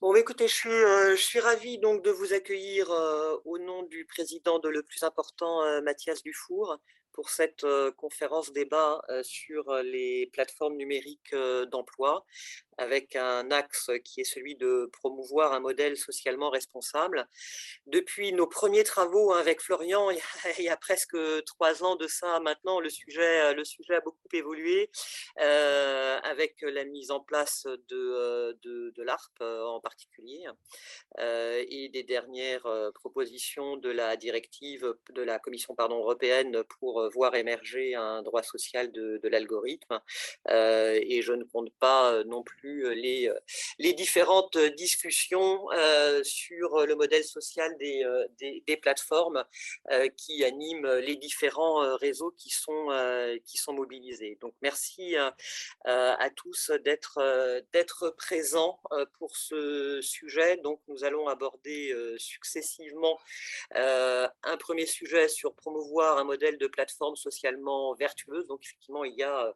Bon, écoutez, je suis, euh, je suis ravi donc de vous accueillir euh, au nom du président de Le Plus Important, euh, Mathias Dufour, pour cette conférence débat sur les plateformes numériques d'emploi avec un axe qui est celui de promouvoir un modèle socialement responsable. Depuis nos premiers travaux avec Florian, il y a, presque trois ans de ça maintenant, le sujet, le sujet a beaucoup évolué avec la mise en place de, de, de l'ARP en particulier et des dernières propositions de la directive de la Commission pardon, européenne pour voir émerger un droit social de, l'algorithme. et je ne compte pas non plus les, les différentes discussions sur le modèle social des, des, plateformes qui animent les différents réseaux qui sont, qui sont mobilisés. Donc merci à tous d'être présents pour ce sujet. Donc nous allons aborder successivement un premier sujet sur promouvoir un modèle de plateforme socialement vertueuse. Donc effectivement, il y a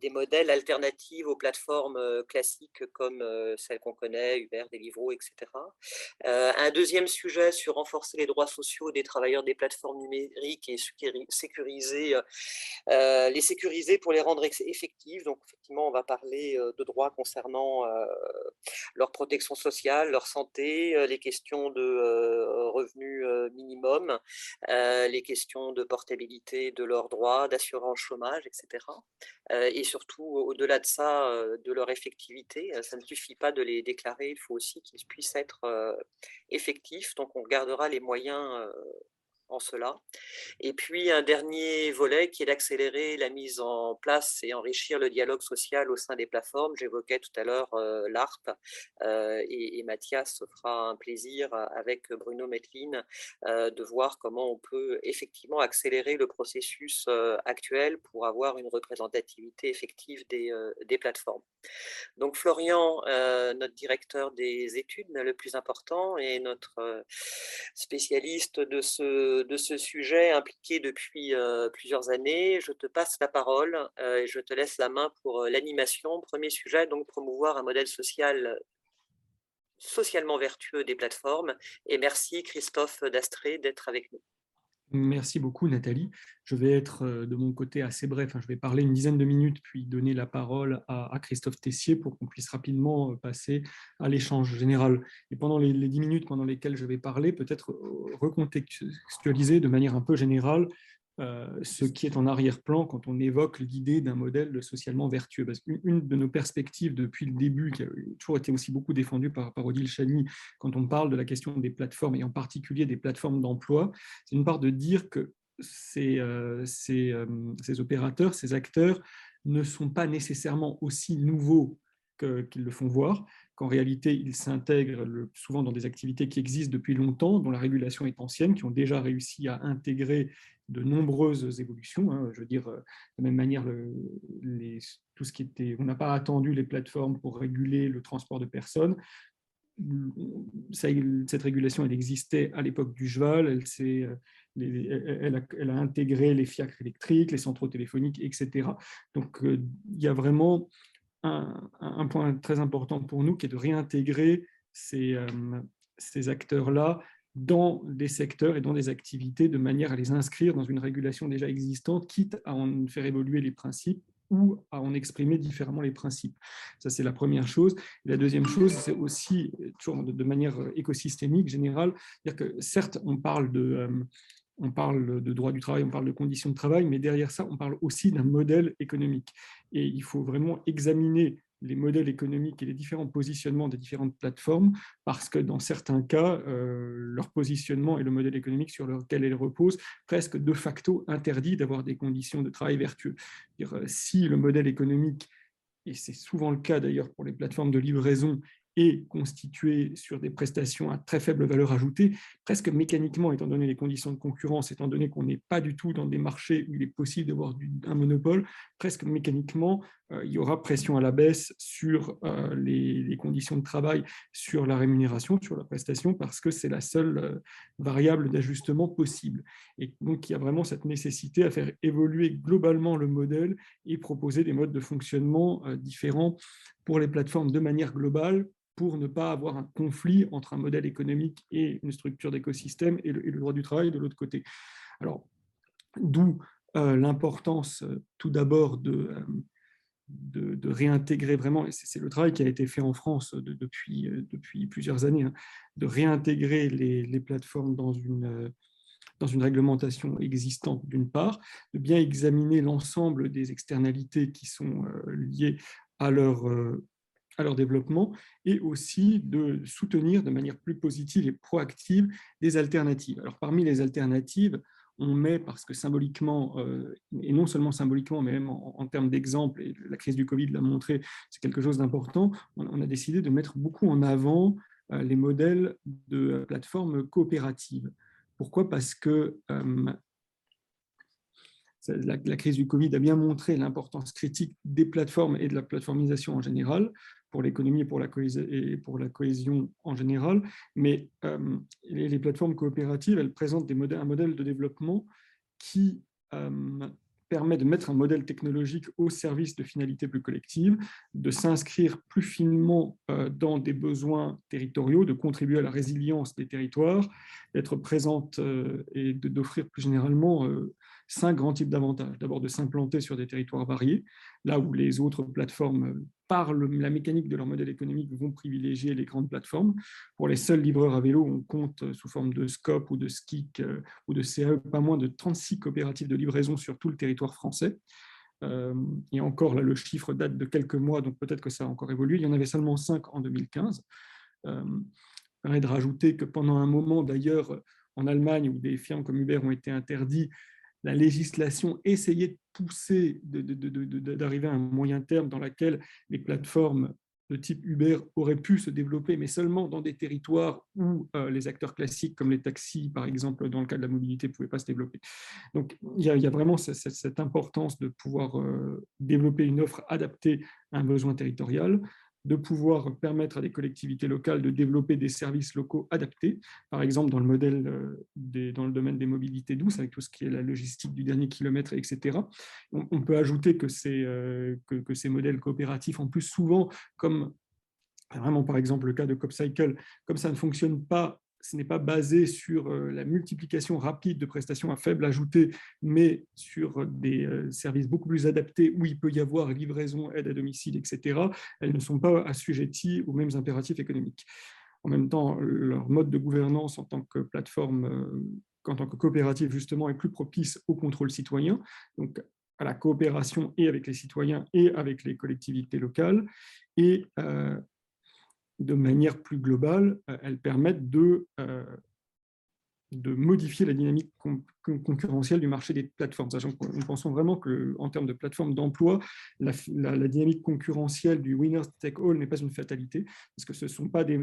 des modèles alternatifs aux plateformes classiques comme celles qu'on connaît, Uber, Deliveroo, etc. un deuxième sujet sur renforcer les droits sociaux des travailleurs des plateformes numériques et sécuriser, les sécuriser pour les rendre effectifs. Donc effectivement, on va parler de droits concernant leur protection sociale, leur santé, les questions de revenus minimum, les questions de de leurs droits, d'assurance chômage, etc. Euh, et surtout, au-delà de ça, euh, de leur effectivité, euh, ça ne suffit pas de les déclarer, il faut aussi qu'ils puissent être effectifs. Donc, on gardera les moyens en cela. Et puis un dernier volet qui est d'accélérer la mise en place et enrichir le dialogue social au sein des plateformes. J'évoquais tout à l'heure euh, l'ARP euh, et, Mathias se fera un plaisir avec Bruno Metlin euh, de voir comment on peut effectivement accélérer le processus actuel pour avoir une représentativité effective des, des plateformes. Donc Florian, notre directeur des études, le plus important, et notre spécialiste de ce de, ce sujet impliqué depuis plusieurs années. Je te passe la parole et je te laisse la main pour l'animation. Premier sujet, donc promouvoir un modèle social socialement vertueux des plateformes. Et merci Christophe Dastré d'être avec nous. Merci beaucoup Nathalie. Je vais être de mon côté assez bref. Hein. Je vais parler une dizaine de minutes puis donner la parole à, Christophe Tessier pour qu'on puisse rapidement passer à l'échange général. Et pendant les, dix minutes pendant lesquelles je vais parler, peut-être recontextualiser de manière un peu générale euh, ce qui est en arrière-plan quand on évoque l'idée d'un modèle socialement vertueux. Parce qu'une de nos perspectives depuis le début, qui a toujours été aussi beaucoup défendue par, par Odile Chani, quand on parle de la question des plateformes, et en particulier des plateformes d'emploi, c'est une part de dire que ces, euh, ces, euh, ces, opérateurs, ces acteurs ne sont pas nécessairement aussi nouveaux qu'ils le font voir, qu'en réalité, ils s'intègrent souvent dans des activités qui existent depuis longtemps, dont la régulation est ancienne, qui ont déjà réussi à intégrer de nombreuses évolutions. Hein. Je veux dire, euh, de la même manière, tout ce qui était, on n'a pas attendu les plateformes pour réguler le transport de personnes. Cette régulation, elle existait à l'époque du cheval, elle, euh, elle, a, intégré les fiacres électriques, les centraux téléphoniques, etc. Donc, euh, il y a vraiment un, point très important pour nous qui est de réintégrer ces acteurs-là dans des secteurs et dans des activités de manière à les inscrire dans une régulation déjà existante, quitte à en faire évoluer les principes ou à en exprimer différemment les principes. Ça, c'est la première chose. la deuxième chose, c'est aussi, toujours de, manière écosystémique, générale, dire que certes, on parle de... Euh, on parle de droit du travail, on parle de conditions de travail, mais derrière ça, on parle aussi d'un modèle économique. Et il faut vraiment examiner les modèles économiques et les différents positionnements des différentes plateformes, parce que dans certains cas, euh, leur positionnement et le modèle économique sur lequel elles reposent presque de facto interdit d'avoir des conditions de travail vertueux. Euh, si le modèle économique, et c'est souvent le cas d'ailleurs pour les plateformes de livraison, est constitué sur des prestations à très faible valeur ajoutée, presque mécaniquement, étant donné les conditions de concurrence, étant donné qu'on n'est pas du tout dans des marchés où il est possible d'avoir un monopole, presque mécaniquement, il y aura pression à la baisse sur euh, les, conditions de travail, sur la rémunération, sur la prestation, parce que c'est la seule euh, variable d'ajustement possible. Et donc, il y a vraiment cette nécessité à faire évoluer globalement le modèle et proposer des modes de fonctionnement différents pour les plateformes de manière globale pour ne pas avoir un conflit entre un modèle économique et une structure d'écosystème et, le droit du travail de l'autre côté. Alors, d'où l'importance tout d'abord de, de, réintégrer vraiment, et c'est le travail qui a été fait en France depuis, euh, depuis plusieurs années, hein, de réintégrer les, plateformes dans une, euh, dans une réglementation existante d'une part, de bien examiner l'ensemble des externalités qui sont euh, liées à leur, à leur développement et aussi de soutenir de manière plus positive et proactive des alternatives. Alors parmi les alternatives, on met, parce que symboliquement, euh, et non seulement symboliquement, mais même en, termes d'exemple, et la crise du Covid l'a montré, c'est quelque chose d'important, on, a décidé de mettre beaucoup en avant euh, les modèles de plateformes coopératives. Pourquoi? Parce que euh, la, crise du Covid a bien montré l'importance critique des plateformes et de la plateformisation en général pour l'économie et, pour la cohésion en général. Mais euh, les, plateformes coopératives, elles présentent un modèle de développement qui euh, permet de mettre un modèle technologique au service de finalités plus collectives, de s'inscrire plus finement euh, dans des besoins territoriaux, de contribuer à la résilience des territoires, d'être présente et d'offrir plus généralement cinq grands types d'avantages. D'abord, de s'implanter sur des territoires variés, là où les autres plateformes, par la mécanique de leur modèle économique, vont privilégier les grandes plateformes. Pour les seuls livreurs à vélo, on compte sous forme de SCOP ou de SKIC euh, ou de CAE pas moins de 36 coopératives de livraison sur tout le territoire français. Euh, et encore, là, le chiffre date de quelques mois, donc peut-être que ça a encore évolué. Il y en avait seulement 5 en 2015. Euh, permet de rajouter que pendant un moment, d'ailleurs, en Allemagne, où des firmes comme Uber ont été interdits, la législation essayait de pousser, d'arriver à un moyen terme dans lequel les plateformes de type Uber auraient pu se développer, mais seulement dans des territoires où euh, les acteurs classiques, comme les taxis, par exemple, dans le cas de la mobilité, ne pouvaient pas se développer. Donc, il y a, vraiment cette, importance de pouvoir euh, développer une offre adaptée à un besoin territorial, de pouvoir permettre à des collectivités locales de développer des services locaux adaptés, par exemple dans le modèle euh, des, dans le domaine des mobilités douces, avec tout ce qui est la logistique du dernier kilomètre, etc. On, peut ajouter que ces, euh, que, que ces modèles coopératifs, en plus souvent, comme vraiment par exemple le cas de CopCycle, comme ça ne fonctionne pas ce n'est pas basé sur euh, la multiplication rapide de prestations à faible ajouté, mais sur des euh, services beaucoup plus adaptés où il peut y avoir livraison, aide à domicile, etc., elles ne sont pas assujetties aux mêmes impératifs économiques. En même temps, leur mode de gouvernance en tant que plateforme, euh, en tant que coopérative, justement, est plus propice au contrôle citoyen, donc à la coopération et avec les citoyens et avec les collectivités locales, et de manière plus globale, euh, elles permettent de, euh, de modifier la dynamique concurrentielle du marché des plateformes. Nous pensons vraiment qu'en termes de plateforme d'emploi, la, dynamique concurrentielle du winner take all n'est pas une fatalité, parce que ce sont pas des,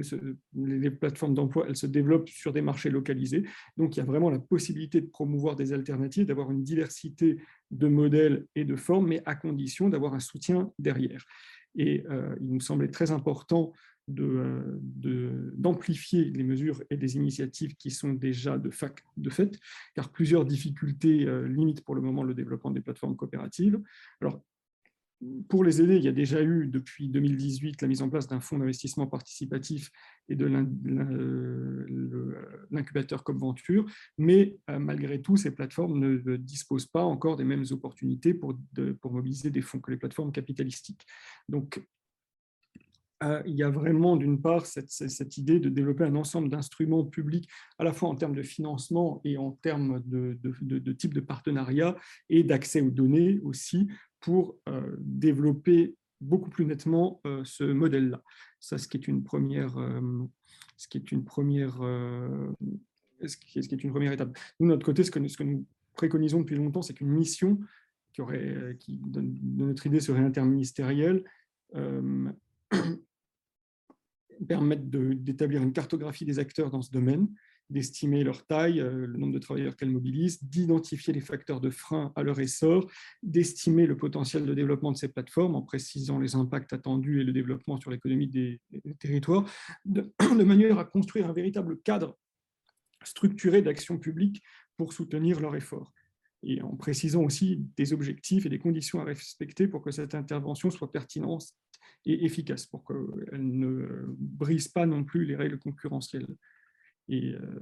les plateformes d'emploi, elles se développent sur des marchés localisés. Donc il y a vraiment la possibilité de promouvoir des alternatives, d'avoir une diversité de modèles et de formes, mais à condition d'avoir un soutien derrière. Et euh, il nous semblait très important d'amplifier de, d'amplifier les mesures et les initiatives qui sont déjà de fait, car plusieurs difficultés euh, limitent pour le moment le développement des plateformes coopératives. Alors, pour les aider, il y a déjà eu depuis 2018 la mise en place d'un fonds d'investissement participatif et de l'incubateur CopVenture, mais euh, malgré tout, ces plateformes ne disposent pas encore des mêmes opportunités pour, pour mobiliser des fonds que les plateformes capitalistiques. Donc, euh, il y a vraiment d'une part cette, idée de développer un ensemble d'instruments publics, à la fois en termes de financement et en termes de, type de partenariat et d'accès aux données aussi, pour euh, développer beaucoup plus nettement euh, ce modèle-là. Ça, ce qui est une première, ce qui est une première, ce une première étape. Nous, de notre côté, ce que, ce que nous préconisons depuis longtemps, c'est qu'une mission qui aurait, qui, de, notre idée, serait interministérielle, permettre d'établir une cartographie des acteurs dans ce domaine d'estimer leur taille, euh, le nombre de travailleurs qu'elles mobilisent, d'identifier les facteurs de frein à leur essor, d'estimer le potentiel de développement de ces plateformes en précisant les impacts attendus et le développement sur l'économie des, territoires, de, de manière à construire un véritable cadre structuré d'action publique pour soutenir leur effort. Et en précisant aussi des objectifs et des conditions à respecter pour que cette intervention soit pertinente et efficace, pour qu'elle ne brise pas non plus les règles concurrentielles. Et euh,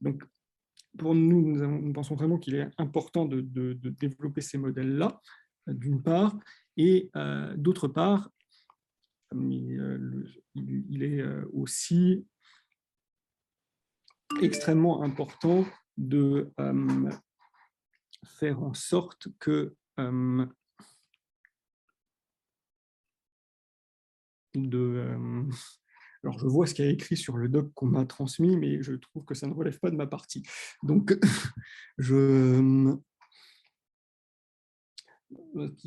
donc, pour nous, nous, pensons vraiment qu'il est important de, développer ces modèles-là, d'une part, et euh, d'autre part, euh, il est aussi extrêmement important de faire en sorte que de, euh, alors je vois ce qu'il y a écrit sur le doc qu'on m'a transmis, mais je trouve que ça ne relève pas de ma partie. Donc, je, euh,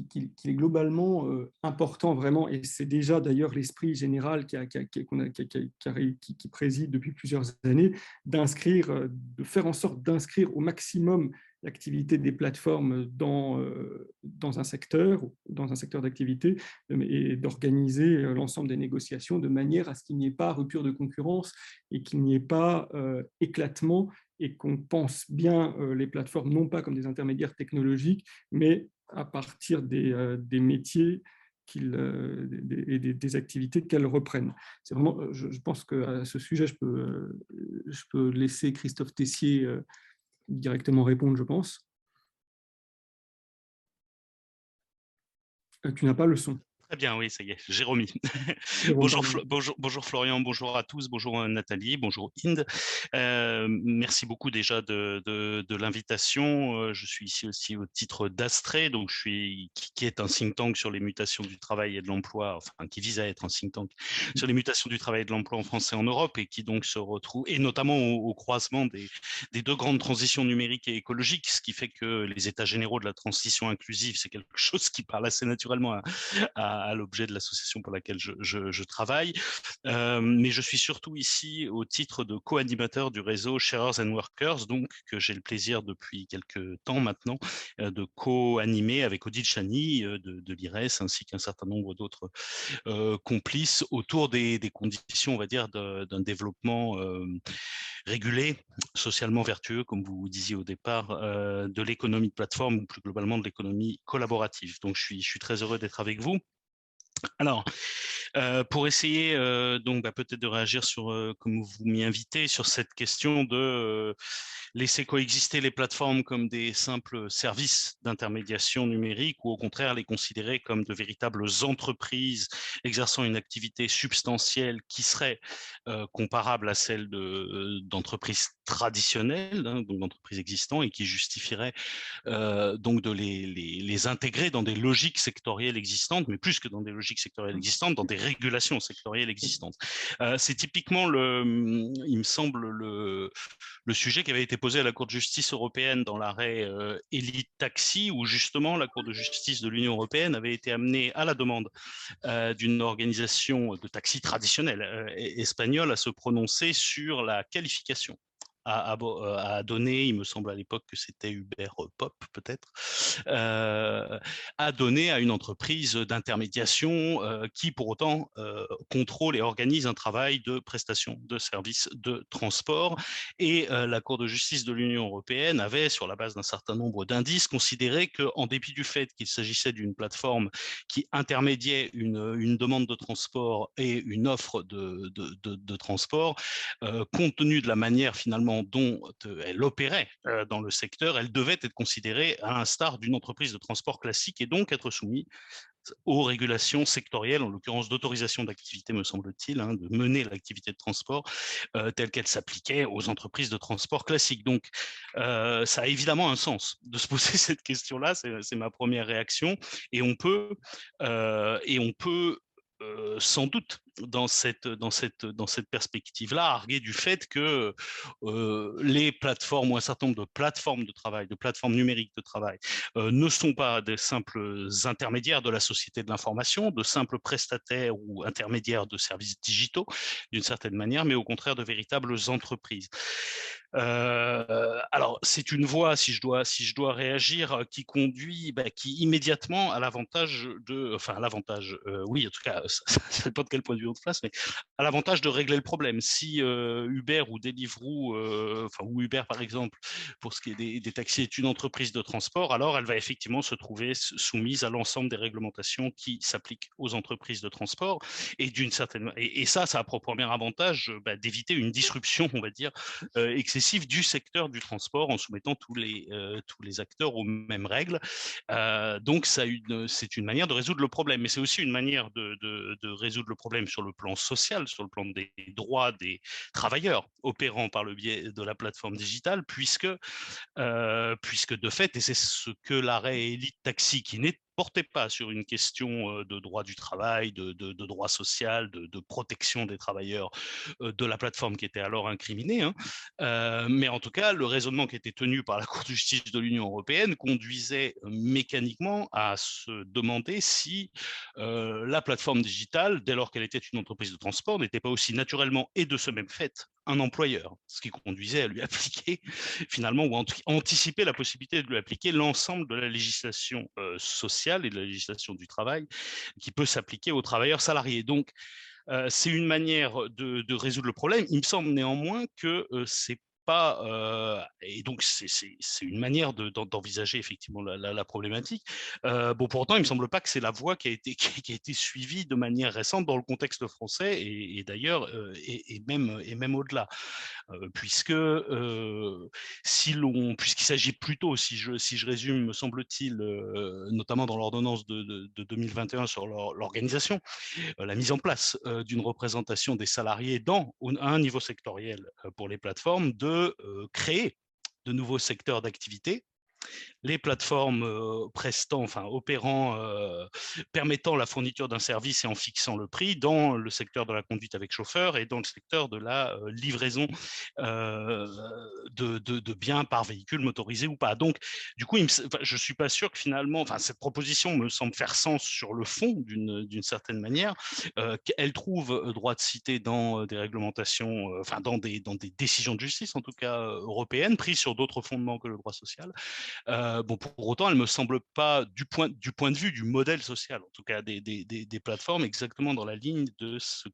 qu'il est globalement euh, important vraiment, et c'est déjà d'ailleurs l'esprit général qui, qui, préside depuis plusieurs années, d'inscrire, euh, de faire en sorte d'inscrire au maximum l'activité des plateformes dans, dans un secteur, dans un secteur d'activité, et d'organiser l'ensemble des négociations de manière à ce qu'il n'y ait pas rupture de concurrence et qu'il n'y ait pas éclatement et qu'on pense bien les plateformes non pas comme des intermédiaires technologiques, mais à partir des, euh, métiers euh, et des, activités qu'elles reprennent. C'est vraiment, euh, je, pense qu'à ce sujet, je peux, je peux laisser Christophe Tessier directement répondre, je pense. Tu n'as pas le son. Très bien, oui, ça y est, remis. bonjour, bonjour, bonjour, Florian, bonjour à tous, bonjour euh, Nathalie, bonjour Inde. Euh, merci beaucoup déjà de, de, l'invitation. Euh, je suis ici aussi au titre d'Astré, donc je suis qui est un think tank sur les mutations du travail et de l'emploi, enfin qui vise à être un think tank sur les mutations du travail et de l'emploi en France et en Europe, et qui donc se retrouve, et notamment au, croisement des, des, deux grandes transitions numériques et écologiques, ce qui fait que les états généraux de la transition inclusive, c'est quelque chose qui parle assez naturellement à, à à, l'objet de l'association pour laquelle je, travaille. Euh, mais je suis surtout ici au titre de co-animateur du réseau Sharers and Workers, donc que j'ai le plaisir depuis quelques temps maintenant euh, de co-animer avec Odile Chani euh, de, de l'IRES ainsi qu'un certain nombre d'autres complices autour des, conditions, on va dire, d'un développement régulé, socialement vertueux, comme vous disiez au départ, de l'économie de plateforme ou plus globalement de l'économie collaborative. Donc, je suis très heureux d'être avec vous. Alors, euh, pour essayer euh, donc bah, peut-être de réagir sur, euh, comme vous m'y invitez, sur cette question de laisser coexister les plateformes comme des simples services d'intermédiation numérique ou au contraire les considérer comme de véritables entreprises exerçant une activité substantielle qui serait comparable à celle d'entreprises traditionnelles, hein, donc d'entreprises existantes et qui justifierait donc de les, les, les intégrer dans des logiques sectorielles existantes, mais plus que dans des logiques sectorielles existantes, dans des régulations sectorielles existantes. Euh, c'est typiquement, le, il me semble, le, le, sujet qui avait été posé à la Cour de justice européenne dans l'arrêt euh, Elite Taxi, où justement la Cour de justice de l'Union européenne avait été amenée à la demande euh, d'une organisation de taxi traditionnelle espagnole à se prononcer sur la qualification euh, à, donner, il me semble à l'époque que c'était Uber Pop peut-être, euh, à donner à une entreprise d'intermédiation euh, qui pour autant euh, contrôle et organise un travail de prestation de services de transport. Et euh, la Cour de justice de l'Union européenne avait, sur la base d'un certain nombre d'indices, considéré qu'en dépit du fait qu'il s'agissait d'une plateforme qui intermédiait une, une, demande de transport et une offre de, de, de transport, compte tenu de la manière finalement dont euh, elle opérait euh, dans le secteur, elle devait être considérée à l'instar d'une entreprise de transport classique et donc être soumise aux régulations sectorielles, en l'occurrence d'autorisation d'activité, me semble-t-il, hein, de mener l'activité de transport euh, telle qu'elle s'appliquait aux entreprises de transport classiques. Donc, ça a évidemment un sens de se poser cette question-là, c'est ma première réaction, et on peut, et on peut sans doute dans cette, dans cette, dans cette perspective-là, arguer du fait que les plateformes ou un certain nombre de plateformes de travail, de plateformes numériques de travail, ne sont pas des simples intermédiaires de la société de l'information, de simples prestataires ou intermédiaires de services digitaux, d'une certaine manière, mais au contraire de véritables entreprises. Euh, alors, c'est une voie, si je dois, si je dois réagir, euh, qui conduit, bah, qui immédiatement a l'avantage de, enfin, l'avantage, euh, oui, en tout cas, ça, dépend de quel point de vue on se place, mais à l'avantage de régler le problème. Si Uber ou Deliveroo, enfin, ou Uber par exemple, pour ce qui est des, taxis, est une entreprise de transport, alors elle va effectivement se trouver soumise à l'ensemble des réglementations qui s'appliquent aux entreprises de transport, et certaine, et, ça, ça a pour premier avantage bah, d'éviter une disruption, on va dire, excessive du secteur du transport en soumettant tous les, euh, tous les acteurs aux mêmes règles. Euh, donc, c'est une manière de résoudre le problème, mais c'est aussi une manière de, résoudre le problème sur le plan social, sur le plan des droits des travailleurs opérant par le biais de la plateforme digitale, puisque, euh, puisque de fait, et c'est ce que l'arrêt Elite Taxi, qui n'est portait pas sur une question de droit du travail, de, droit social, de, protection des travailleurs de la plateforme qui était alors incriminée. Hein. mais en tout cas, le raisonnement qui était tenu par la Cour de justice de l'Union européenne conduisait mécaniquement à se demander si la plateforme digitale, dès lors qu'elle était une entreprise de transport, n'était pas aussi naturellement et de ce même fait un employeur, ce qui conduisait à lui appliquer finalement ou anticiper la possibilité de lui appliquer l'ensemble de la législation sociale et de la législation du travail qui peut s'appliquer aux travailleurs salariés. Donc, c'est une manière de, résoudre le problème. Il me semble néanmoins que c'est pas, et donc c'est une manière d'envisager effectivement la, problématique. bon, pourtant, il me semble pas que c'est la voie qui a été qui, a été suivie de manière récente dans le contexte français et, d'ailleurs et, même et même au-delà, puisque si l'on, puisqu'il s'agit plutôt, si je si je résume, me semble-t-il, notamment dans l'ordonnance de, de, 2021 sur l'organisation, la mise en place d'une représentation des salariés dans un niveau sectoriel pour les plateformes de créer de nouveaux secteurs d'activité les plateformes prestant, enfin opérant, permettant la fourniture d'un service et en fixant le prix dans le secteur de la conduite avec chauffeur et dans le secteur de la livraison de, biens par véhicule motorisé ou pas. Donc, du coup, je ne suis pas sûr que finalement, cette proposition me semble faire sens sur le fond d'une certaine manière. Elle trouve droit de citer dans des réglementations, enfin, dans des, dans des décisions de justice, en tout cas européennes, prises sur d'autres fondements que le droit social. Euh, bon, pour autant, elle ne me semble pas, du point, de vue du modèle social, en tout cas des, plateformes, exactement dans la ligne de ce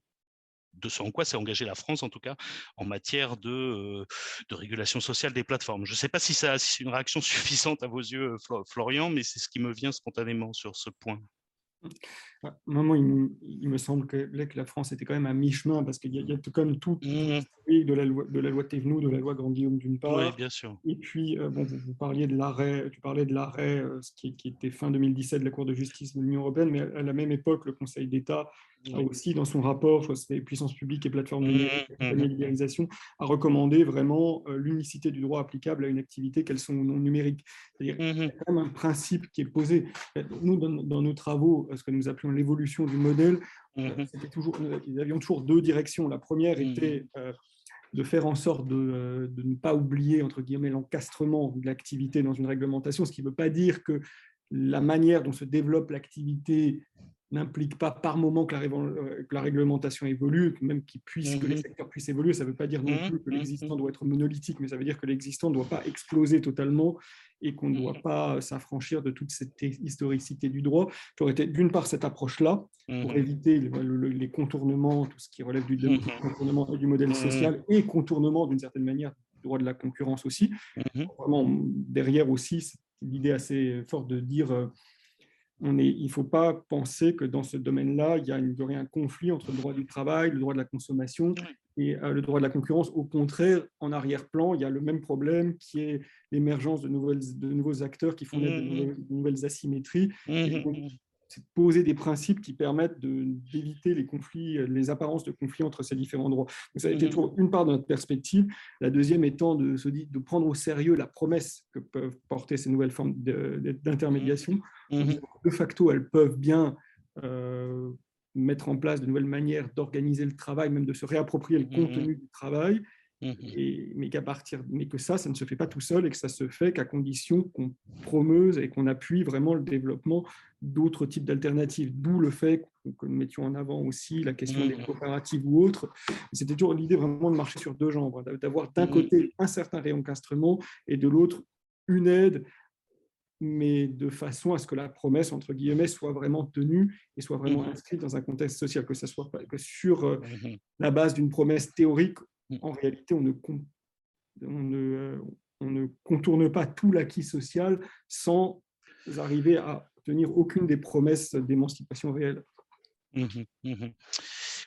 en quoi s'est engagée la France, en tout cas, en matière de, euh, régulation sociale des plateformes. Je ne sais pas si c'est une réaction suffisante à vos yeux, Florian, mais c'est ce qui me vient spontanément sur ce point. Moi, il, me semble que, que la France était quand même à mi-chemin parce qu'il y, a quand même tout mmh. de la loi de la loi Thévenoud, de la loi Grand Guillaume d'une part. Oui, bien sûr. Et puis, euh, bon, vous, parliez de l'arrêt, tu parlais de l'arrêt euh, qui, qui, était fin 2017 de la Cour de justice de l'Union européenne, mais à la même époque, le Conseil d'État aussi, dans son rapport, je crois puissances publiques et plateformes de mmh, mmh. libéralisation, a recommandé vraiment euh, l'unicité du droit applicable à une activité, qu'elles sont ou non numériques. C'est-à-dire qu'il y a quand même un principe qui est posé. Nous, dans, dans nos travaux, ce que nous appelons l'évolution du modèle, euh, mmh c'était toujours, nous avions toujours deux directions. La première mmh était euh, de faire en sorte de, euh, de, ne pas oublier, entre guillemets, l'encastrement de l'activité dans une réglementation, ce qui ne veut pas dire que la manière dont se développe l'activité n'implique pas par moment que la, réglementation évolue, même qu'il puisse, que les mmh secteurs puissent évoluer. Ça ne veut pas dire non plus que l'existant doit être monolithique, mais ça veut dire que l'existant ne doit pas exploser totalement et qu'on ne doit pas s'affranchir de toute cette historicité du droit. J'aurais été d'une part cette approche-là, pour éviter les, contournements, tout ce qui relève du, contournement du modèle social, et contournement d'une certaine manière du droit de la concurrence aussi. Vraiment, derrière aussi, l'idée assez forte de dire... On est, il ne faut pas penser que dans ce domaine-là, il, y aurait un conflit entre le droit du travail, le droit de la consommation et euh, le droit de la concurrence. Au contraire, en arrière-plan, il y a le même problème qui est l'émergence de, de nouveaux acteurs qui font mmh de, nouvelles, asymétries. Mmh c'est poser des principes qui permettent d'éviter les conflits, les apparences de conflits entre ces différents droits. ça a été mmh une part de notre perspective. La deuxième étant de, de prendre au sérieux la promesse que peuvent porter ces nouvelles formes d'intermédiation. De facto, elles peuvent bien euh, mettre en place de nouvelles manières d'organiser le travail, même de se réapproprier le mmh contenu du travail, et, mais, qu'à partir, mais que ça, ça ne se fait pas tout seul et que ça se fait qu'à condition qu'on promeuse et qu'on appuie vraiment le développement d'autres types d'alternatives. D'où le fait que nous mettions en avant aussi la question des mmh coopératives ou autres. C'était toujours l'idée vraiment de marcher sur deux jambes, d'avoir d'un côté un certain rayon d'instruments et de l'autre une aide mais de façon à ce que la promesse, entre guillemets, soit vraiment tenue et soit vraiment mmh inscrite dans un contexte social, que ce soit pas que sur euh, la base d'une promesse théorique, en réalité, on ne, on ne, euh, on ne contourne pas tout l'acquis social sans arriver à aucune des promesses d'émancipation réelle.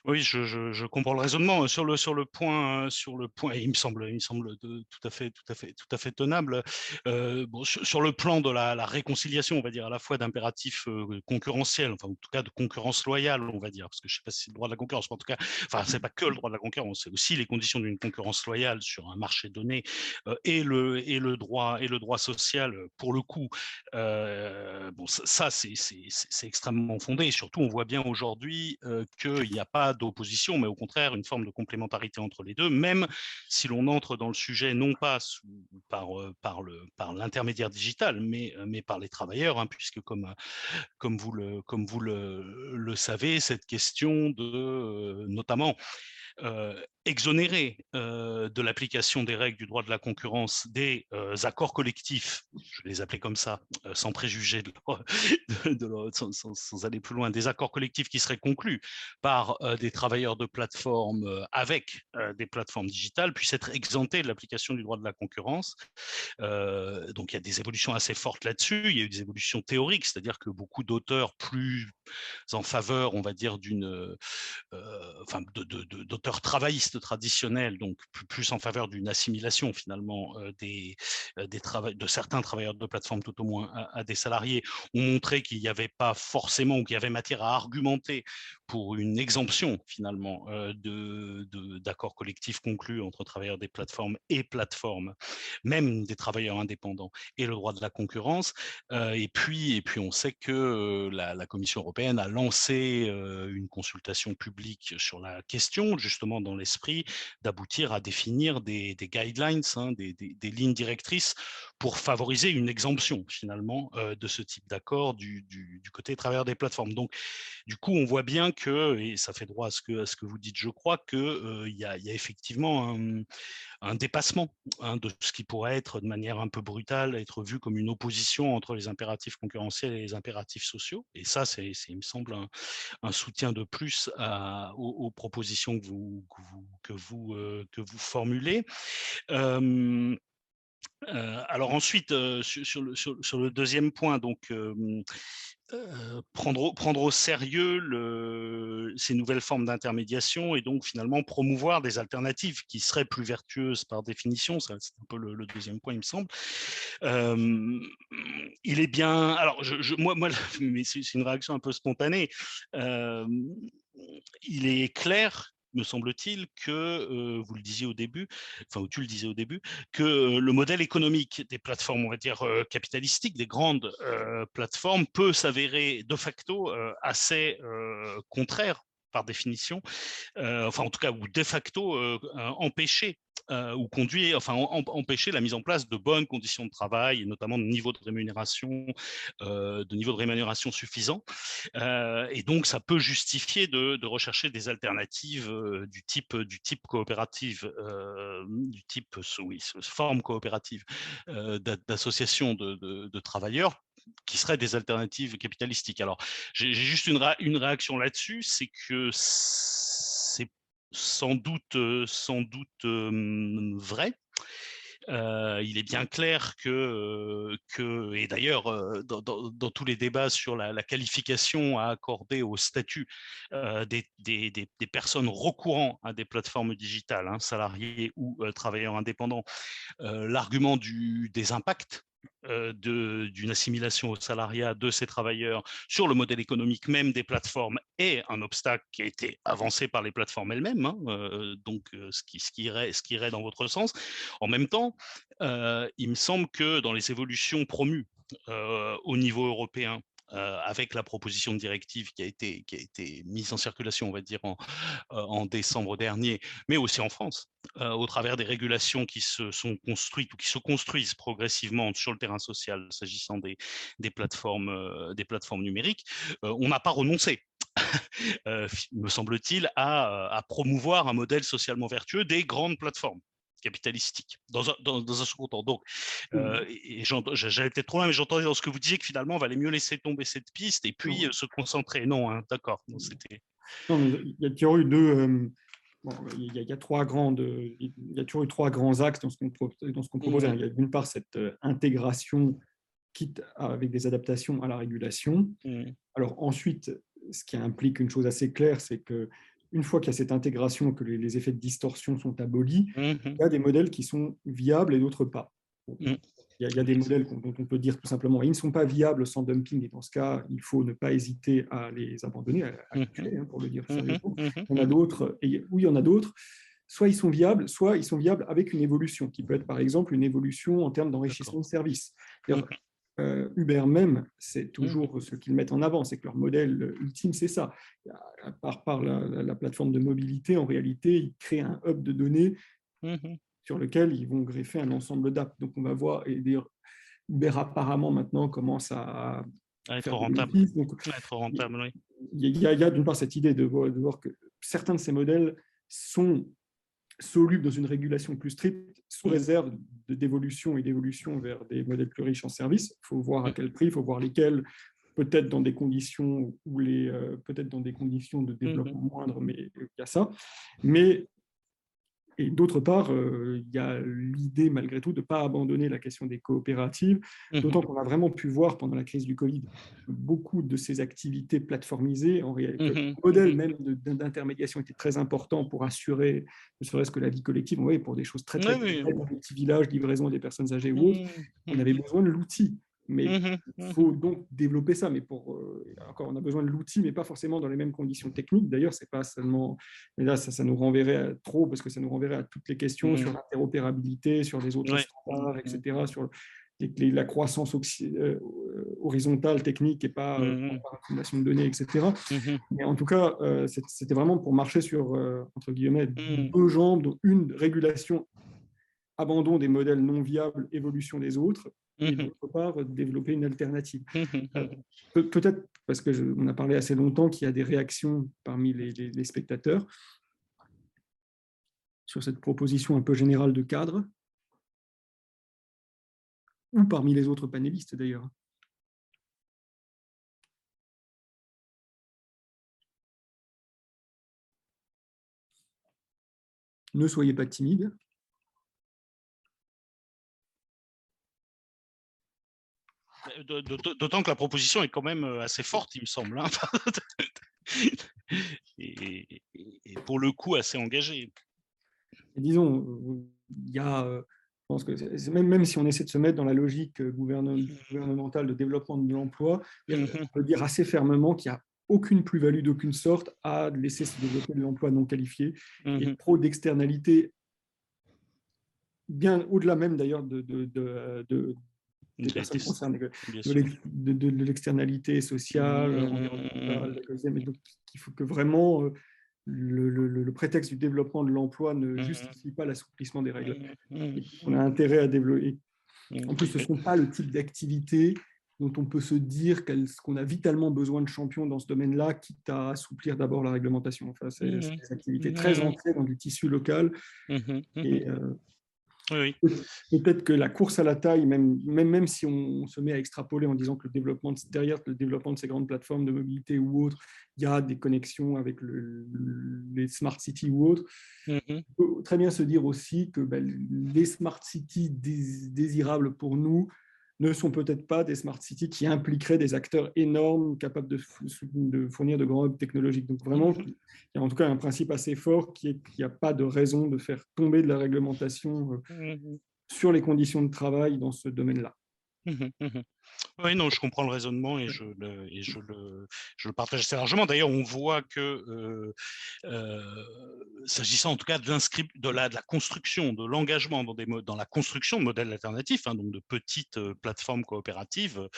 Oui, je, comprends le raisonnement sur le sur le point sur le point. il me semble, il me semble tout à fait tout à fait tout à fait tenable. Euh, bon, sur, le plan de la, réconciliation, on va dire à la fois d'impératifs euh, concurrentiels, enfin en tout cas de concurrence loyale, on va dire, parce que je sais pas si c'est le droit de la concurrence, mais en tout cas, enfin c'est pas que le droit de la concurrence, c'est aussi les conditions d'une concurrence loyale sur un marché donné euh, et le et le droit et le droit social pour le coup. bon, ça c'est c'est extrêmement fondé et surtout on voit bien aujourd'hui qu'il n'y a pas d'opposition, mais au contraire une forme de complémentarité entre les deux, même si l'on entre dans le sujet non pas par, euh, par, le, par l'intermédiaire digital, mais, euh, mais par les travailleurs, hein, puisque comme, comme vous, le, comme vous le, savez, cette question de notamment euh, exonérés de l'application des règles du droit de la concurrence des accords collectifs, je vais les appeler comme ça, sans préjuger, de, sans, aller plus loin, des accords collectifs qui seraient conclus par des travailleurs de plateformes avec des plateformes digitales puissent être exemptés de l'application du droit de la concurrence. donc il y a des évolutions assez fortes là-dessus. Il y a eu des évolutions théoriques, c'est-à-dire que beaucoup d'auteurs plus en faveur, on va dire, d'une, enfin, d'auteurs travaillistes traditionnels, donc plus, en faveur d'une assimilation finalement euh, des, euh, des de certains travailleurs de plateforme tout au moins à, des salariés, ont montré qu'il n'y avait pas forcément ou qu'il y avait matière à argumenter pour une exemption finalement euh, de, d'accords collectifs conclus entre travailleurs des plateformes et plateformes, même des travailleurs indépendants et le droit de la concurrence. et puis, et puis on sait que la, Commission européenne a lancé une consultation publique sur la question justement dans d'aboutir à définir des, guidelines, hein, des, lignes directrices pour favoriser une exemption finalement euh, de ce type d'accord du, côté travailleurs des plateformes. Donc, du coup, on voit bien que, et ça fait droit à ce que, ce que vous dites, je crois, qu'il euh, y, a, effectivement un, un dépassement hein, de ce qui pourrait être de manière un peu brutale, être vu comme une opposition entre les impératifs concurrentiels et les impératifs sociaux. Et ça, c'est, il me semble, un, soutien de plus aux, propositions que vous, que vous, euh, que vous, formulez. Euh, alors ensuite, euh, sur, le, sur, le, deuxième point, donc prendre, prendre au sérieux ces nouvelles formes d'intermédiation et donc finalement promouvoir des alternatives qui seraient plus vertueuses par définition. C'est un peu le, deuxième point, il me semble. il est bien. Alors, je, moi, moi c'est une réaction un peu spontanée. il est clair me semble-t-il, que, vous le disiez au début, enfin, ou tu le disais au début, que le modèle économique des plateformes, on va dire, capitalistiques, des grandes plateformes, peut s'avérer de facto assez contraire par définition, enfin en tout cas, ou de facto empêcher euh, ou conduire, enfin empêcher la mise en place de bonnes conditions de travail et notamment de niveau de rémunération, euh, de niveau de rémunération suffisant. Euh, et donc ça peut justifier de, rechercher des alternatives du type du type coopérative, du type oui, forme coopérative d'association de, travailleurs qui seraient des alternatives capitalistiques. Alors, j'ai juste une, une réaction là-dessus, c'est que c'est sans doute, sans doute vrai. il est bien clair que, que et d'ailleurs dans, tous les débats sur la, qualification à accorder au statut des, des, des, personnes recourant à des plateformes digitales, hein, salariés ou travailleurs indépendants, l'argument des impacts euh, d'une assimilation au salariat de ces travailleurs sur le modèle économique même des plateformes est un obstacle qui a été avancé par les plateformes elles-mêmes, hein, euh, donc euh, ce, qui, ce, qui irait, ce qui irait dans votre sens. En même temps, il me semble que dans les évolutions promues au niveau européen avec la proposition de directive qui a été, qui a été mise en circulation, on va dire, en, en décembre dernier, mais aussi en France, au travers des régulations qui se sont construites ou qui se construisent progressivement sur le terrain social s'agissant des, des, plateformes, des plateformes numériques, on n'a pas renoncé me semble-t-il, à, à, promouvoir un modèle socialement vertueux des grandes plateformes capitalistique dans un, dans, un second temps. Donc, euh, j'allais peut-être trop loin, mais j'entendais dans ce que vous disiez que finalement, on valait mieux laisser tomber cette piste et puis euh, se concentrer. Non, hein, d'accord. C'était. Il y a toujours eu deux. Euh, il, y a, trois grandes, il y a toujours eu trois grands axes dans ce qu'on propose. Mmh. Il y a d'une part cette intégration quitte avec des adaptations à la régulation. Mmh. Alors ensuite, ce qui implique une chose assez claire, c'est que une fois qu'il y a cette intégration, que les, effets de distorsion sont abolis, mmh il y a des modèles qui sont viables et d'autres pas. Mmh. Il, y a, des modèles dont on peut dire tout simplement ils ne sont pas viables sans dumping, et dans ce cas, il faut ne pas hésiter à les abandonner, à, les tuer, hein, pour le dire sérieusement. Il y en a d'autres, et oui, il y en a d'autres. Soit ils sont viables, soit ils sont viables avec une évolution, qui peut être par exemple une évolution en termes d'enrichissement de services. Euh, Uber même, c'est mmh. toujours ce qu'ils mettent en avant, c'est que leur modèle ultime, c'est ça. À part par la, plateforme de mobilité, en réalité, ils créent un hub de données mmh sur lequel ils vont greffer un ensemble d'apps. Donc on va voir, et d'ailleurs, Uber apparemment maintenant commence à, être rentable. Il y a, d'une part cette idée de voir que certains de ces modèles sont soluble dans une régulation plus stricte, sous réserve de d'évolution et d'évolution vers des modèles plus riches en services. Il faut voir à mm. quel prix, il faut voir lesquels, peut-être dans des conditions où les, euh, peut-être dans des conditions de développement mm-hmm. moindres, mais il y a ça. Mais et d'autre part, euh, il y a l'idée, malgré tout, de ne pas abandonner la question des coopératives, mmh. d'autant qu'on a vraiment pu voir pendant la crise du Covid beaucoup de ces activités plateformisées, en réalité, mmh. le modèle mmh. même d'intermédiation était très important pour assurer, ne serait-ce que la vie collective, on pour des choses très, très, très, petits villages, livraison des personnes âgées ou autres, on avait besoin de l'outil. Mais mmh il mmh faut donc développer ça. Mais pour euh, encore, on a besoin de l'outil, mais pas forcément dans les mêmes conditions techniques. D'ailleurs, c'est pas seulement. Mais là, ça, ça, nous renverrait trop parce que ça nous renverrait à toutes les questions sur mmh. l'interopérabilité, sur les autres standards, etc. Sur la croissance euh, horizontale technique et pas euh, par accumulation de données, etc. Mais en tout cas, c'était vraiment pour marcher sur entre guillemets deux jambes, une régulation abandon des modèles non viables, évolution des autres, et mmh d'autre part, développer une alternative. Mmh euh, peut-être, parce qu'on a parlé assez longtemps, qu'il y a des réactions parmi les, spectateurs sur cette proposition un peu générale de cadre, ou parmi les autres panélistes d'ailleurs. Ne soyez pas timide. D'autant que la proposition est quand même euh, assez forte, il me semble. Hein. et, pour le coup, assez engagée. disons, il y a, euh, je pense que même, même si on essaie de se mettre dans la logique euh, gouvernementale de développement de l'emploi, on mm-hmm. peut dire assez fermement qu'il n'y a aucune plus-value d'aucune sorte à laisser se développer de l'emploi non qualifié et mm-hmm. trop d'externalités bien au-delà même d'ailleurs de, de, des personnes concernées, de, l'externalité sociale, mmh, il faut que vraiment euh, le, prétexte du développement de l'emploi ne mmh, justifie pas l'assouplissement des règles. Mmh, on a intérêt à développer. En plus, ce ne sont pas le type d'activité dont on peut se dire qu'on a vitalement besoin de champions dans ce domaine-là, quitte à assouplir d'abord la réglementation. Enfin, c'est des activités très ancrées dans du tissu local. Et, euh, Peut-être que la course à la taille, même, même, même si on se met à extrapoler en disant que le développement derrière le développement de ces grandes plateformes de mobilité ou autres, il y a des connexions avec les smart cities ou autres, on peut très bien se dire aussi que ben, les smart cities désirables pour nous ne sont peut-être pas des smart cities qui impliqueraient des acteurs énormes capables de, de fournir de grands hubs technologiques. Donc vraiment, mhm. il y a en tout cas un principe assez fort qui est qu'il n'y a pas de raison de faire tomber de la réglementation euh, mhm. sur les conditions de travail dans ce domaine-là. Mhm, oui, non, je comprends le raisonnement et je le, et je le, je le partage assez largement. D'ailleurs, on voit que, euh, euh, s'agissant en tout cas de la, de la construction, de l'engagement dans, des, dans la construction de modèles alternatifs, hein, donc de petites plateformes coopératives,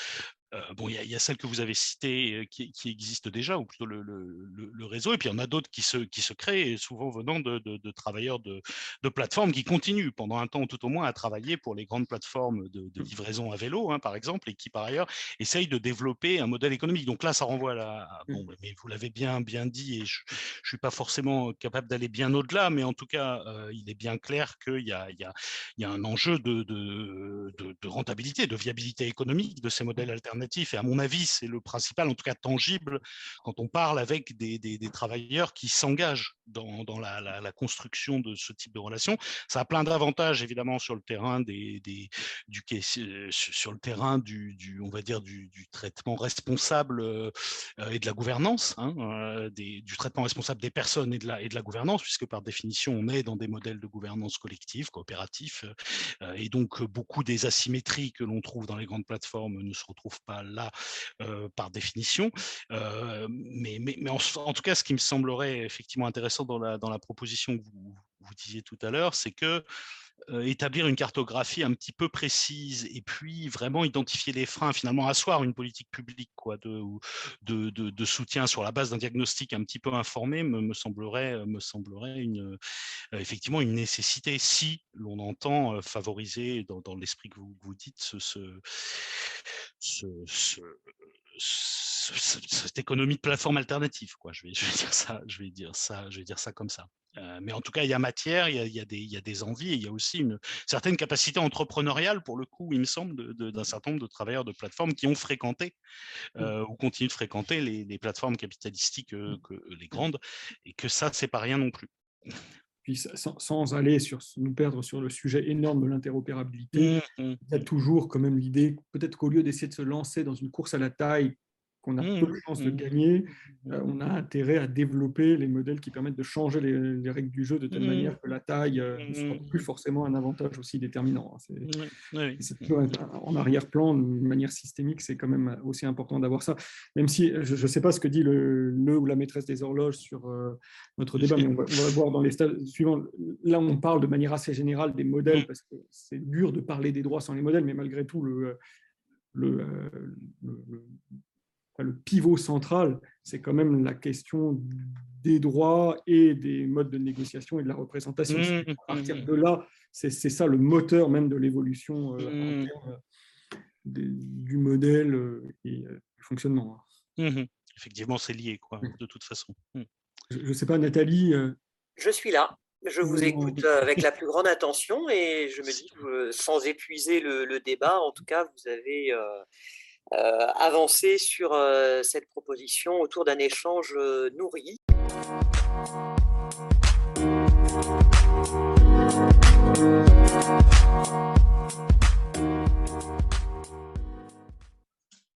bon, il y, a celle que vous avez citée qui, existe déjà, ou plutôt le, réseau, et puis il y en a d'autres qui se, qui se créent, souvent venant de, travailleurs de, plateformes qui continuent pendant un temps tout au moins à travailler pour les grandes plateformes de, mmh. livraison à vélo, hein, par exemple, et qui par ailleurs essayent de développer un modèle économique. Donc là, ça renvoie à la... Mmh. Bon, mais vous l'avez bien, bien dit, et je ne suis pas forcément capable d'aller bien au-delà, mais en tout cas, il est bien clair qu'il y a, il y, a, il y a un enjeu de, de, de, rentabilité, de viabilité économique de ces modèles alternatifs. Et à mon avis, c'est le principal, en tout cas tangible, quand on parle avec des, des, travailleurs qui s'engagent dans, dans la, construction de ce type de relation. Ça a plein d'avantages, évidemment, sur le terrain des, des du, sur le terrain du, du on va dire, du, du traitement responsable et de la gouvernance, hein, des, du traitement responsable des personnes et de la, et de la gouvernance, puisque par définition, on est dans des modèles de gouvernance collective, coopératif, et donc beaucoup des asymétries que l'on trouve dans les grandes plateformes ne se retrouvent pas là par définition. mais, en, tout cas, ce qui me semblerait effectivement intéressant dans la, proposition que vous disiez tout à l'heure, c'est que établir une cartographie un petit peu précise et puis vraiment identifier les freins, finalement asseoir une politique publique quoi, de, de, de, soutien sur la base d'un diagnostic un petit peu informé me, me semblerait, me semblerait une, effectivement une nécessité si l'on entend favoriser dans, dans l'esprit que vous, vous dites ce, cette économie de plateforme alternative quoi je vais, je vais dire ça je vais dire ça je vais dire ça comme ça euh, mais en tout cas, il y a matière, il y a, des, il y a, des, envies et il y a aussi une certaine capacité entrepreneuriale, pour le coup, il me semble, d'un certain nombre de travailleurs de plateformes qui ont fréquenté mmh. euh, ou continuent de fréquenter les, plateformes capitalistiques, euh, mmh. que, les grandes, et que ça, c'est pas rien non plus. Puis sans, aller sur, nous perdre sur le sujet énorme de l'interopérabilité, mmh, il y a toujours quand même l'idée, peut-être qu'au lieu d'essayer de se lancer dans une course à la taille qu'on a mmh, peu de chances de mmh. gagner, euh, on a intérêt à développer les modèles qui permettent de changer les, règles du jeu de telle mmh. manière que la taille euh, ne soit plus forcément un avantage aussi déterminant. Hein. En arrière-plan, de manière systémique, c'est quand même aussi important d'avoir ça. Même si je ne sais pas ce que dit le, le, ou la maîtresse des horloges sur euh, notre débat, mais on va, voir dans les stades suivants. Là, on parle de manière assez générale des modèles, parce que c'est dur de parler des droits sans les modèles, mais malgré tout, le, le, le pivot central, c'est quand même la question des droits et des modes de négociation et de la représentation. Mmh, à partir mmh. de là, c'est ça le moteur même de l'évolution euh, mmh. euh, du modèle euh, et du fonctionnement. Effectivement, c'est lié, quoi, de toute façon. Je ne sais pas, Nathalie. Je suis là. Je vous écoute avec la plus grande attention et je me dis, sans épuiser le, débat, en tout cas, vous avez euh, euh, avancer sur euh, cette proposition autour d'un échange euh, nourri.